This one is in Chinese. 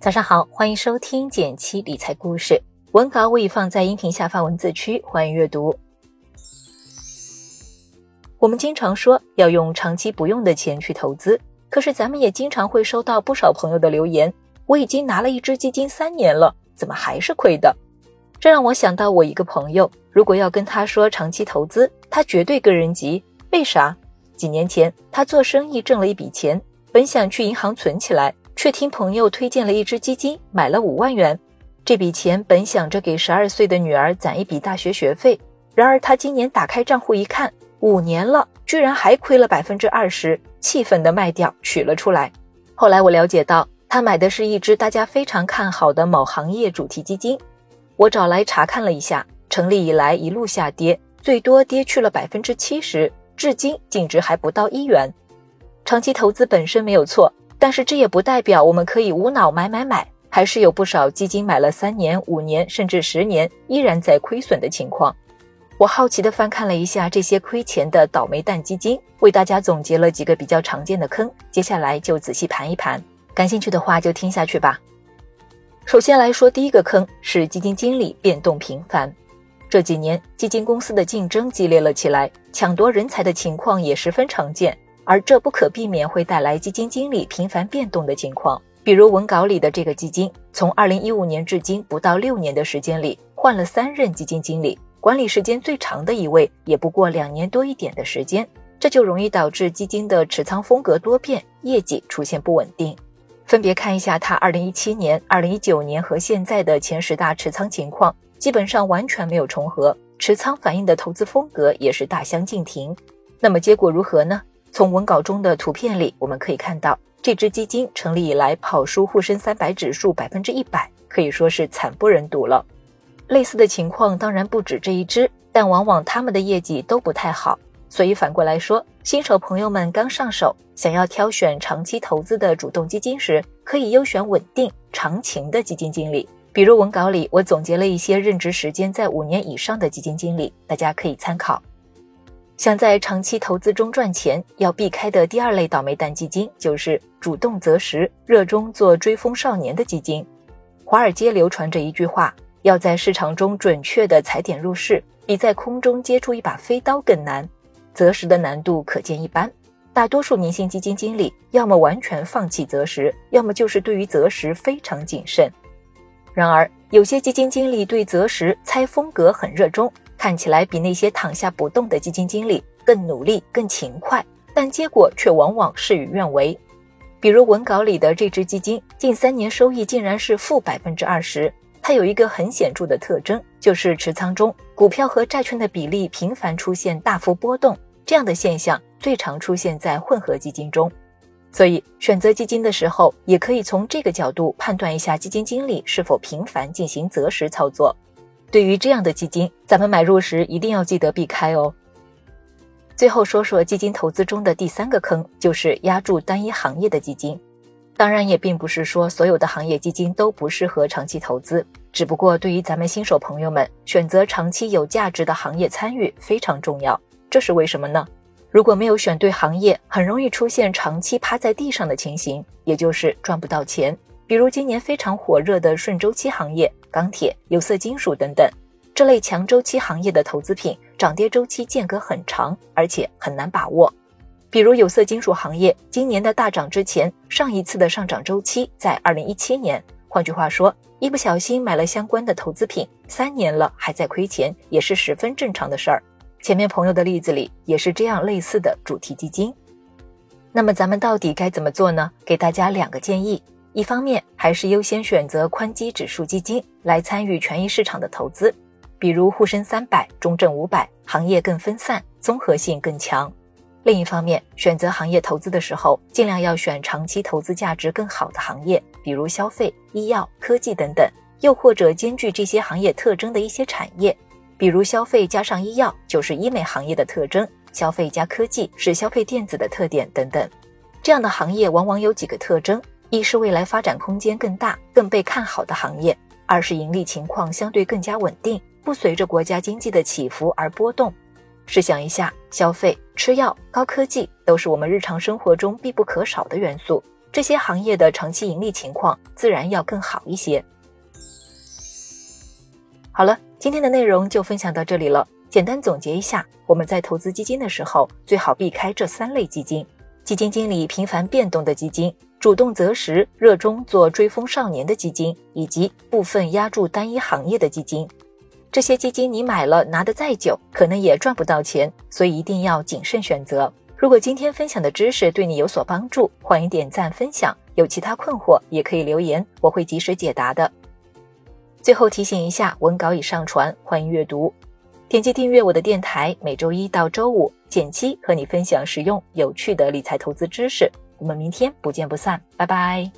早上好，欢迎收听简七理财故事，文稿我已放在音频下方文字区，欢迎阅读。我们经常说要用长期不用的钱去投资，可是咱们也经常会收到不少朋友的留言：我已经拿了一只基金三年了，怎么还是亏的？这让我想到我一个朋友，如果要跟他说长期投资，他绝对跟人急。为啥？几年前他做生意挣了一笔钱，本想去银行存起来。却听朋友推荐了一只基金，买了五万元。这笔钱本想着给十二岁的女儿攒一笔大学学费，然而他今年打开账户一看，五年了，居然还亏了百分之二十，气愤的卖掉取了出来。后来我了解到，他买的是一只大家非常看好的某行业主题基金。我找来查看了一下，成立以来一路下跌，最多跌去了百分之七十，至今净值还不到一元。长期投资本身没有错。但是这也不代表我们可以无脑买买买，还是有不少基金买了三年、五年甚至十年依然在亏损的情况。我好奇地翻看了一下这些亏钱的倒霉蛋基金，为大家总结了几个比较常见的坑，接下来就仔细盘一盘。感兴趣的话就听下去吧。首先来说第一个坑是基金经理变动频繁，这几年基金公司的竞争激烈了起来，抢夺人才的情况也十分常见。而这不可避免会带来基金经理频繁变动的情况，比如文稿里的这个基金，从二零一五年至今不到六年的时间里，换了三任基金经理，管理时间最长的一位也不过两年多一点的时间，这就容易导致基金的持仓风格多变，业绩出现不稳定。分别看一下他二零一七年、二零一九年和现在的前十大持仓情况，基本上完全没有重合，持仓反映的投资风格也是大相径庭。那么结果如何呢？从文稿中的图片里，我们可以看到，这只基金成立以来跑输沪深三百指数百分之一百，可以说是惨不忍睹了。类似的情况当然不止这一只，但往往他们的业绩都不太好。所以反过来说，新手朋友们刚上手，想要挑选长期投资的主动基金时，可以优选稳定长情的基金经理。比如文稿里我总结了一些任职时间在五年以上的基金经理，大家可以参考。想在长期投资中赚钱，要避开的第二类倒霉蛋基金就是主动择时、热衷做追风少年的基金。华尔街流传着一句话：要在市场中准确的踩点入市，比在空中接出一把飞刀更难。择时的难度可见一斑。大多数明星基金经理要么完全放弃择时，要么就是对于择时非常谨慎。然而，有些基金经理对择时猜风格很热衷。看起来比那些躺下不动的基金经理更努力、更勤快，但结果却往往事与愿违。比如文稿里的这只基金，近三年收益竟然是负百分之二十。它有一个很显著的特征，就是持仓中股票和债券的比例频繁出现大幅波动。这样的现象最常出现在混合基金中。所以选择基金的时候，也可以从这个角度判断一下基金经理是否频繁进行择时操作。对于这样的基金，咱们买入时一定要记得避开哦。最后说说基金投资中的第三个坑，就是压住单一行业的基金。当然，也并不是说所有的行业基金都不适合长期投资，只不过对于咱们新手朋友们，选择长期有价值的行业参与非常重要。这是为什么呢？如果没有选对行业，很容易出现长期趴在地上的情形，也就是赚不到钱。比如今年非常火热的顺周期行业，钢铁、有色金属等等，这类强周期行业的投资品涨跌周期间隔很长，而且很难把握。比如有色金属行业今年的大涨之前，上一次的上涨周期在二零一七年。换句话说，一不小心买了相关的投资品，三年了还在亏钱，也是十分正常的事儿。前面朋友的例子里也是这样类似的主题基金。那么咱们到底该怎么做呢？给大家两个建议。一方面还是优先选择宽基指数基金来参与权益市场的投资，比如沪深三百、中证五百，行业更分散，综合性更强。另一方面，选择行业投资的时候，尽量要选长期投资价值更好的行业，比如消费、医药、科技等等，又或者兼具这些行业特征的一些产业，比如消费加上医药就是医美行业的特征，消费加科技是消费电子的特点等等。这样的行业往往有几个特征。一是未来发展空间更大、更被看好的行业；二是盈利情况相对更加稳定，不随着国家经济的起伏而波动。试想一下，消费、吃药、高科技都是我们日常生活中必不可少的元素，这些行业的长期盈利情况自然要更好一些。好了，今天的内容就分享到这里了。简单总结一下，我们在投资基金的时候，最好避开这三类基金：基金经理频繁变动的基金、主动择时、热衷做追风少年的基金，以及部分压注单一行业的基金。这些基金你买了拿得再久，可能也赚不到钱，所以一定要谨慎选择。如果今天分享的知识对你有所帮助，欢迎点赞分享。有其他困惑也可以留言，我会及时解答的。最后提醒一下，文稿已上传，欢迎阅读。点击订阅我的电台，每周一到周五，减七和你分享实用有趣的理财投资知识。我们明天不见不散，拜拜。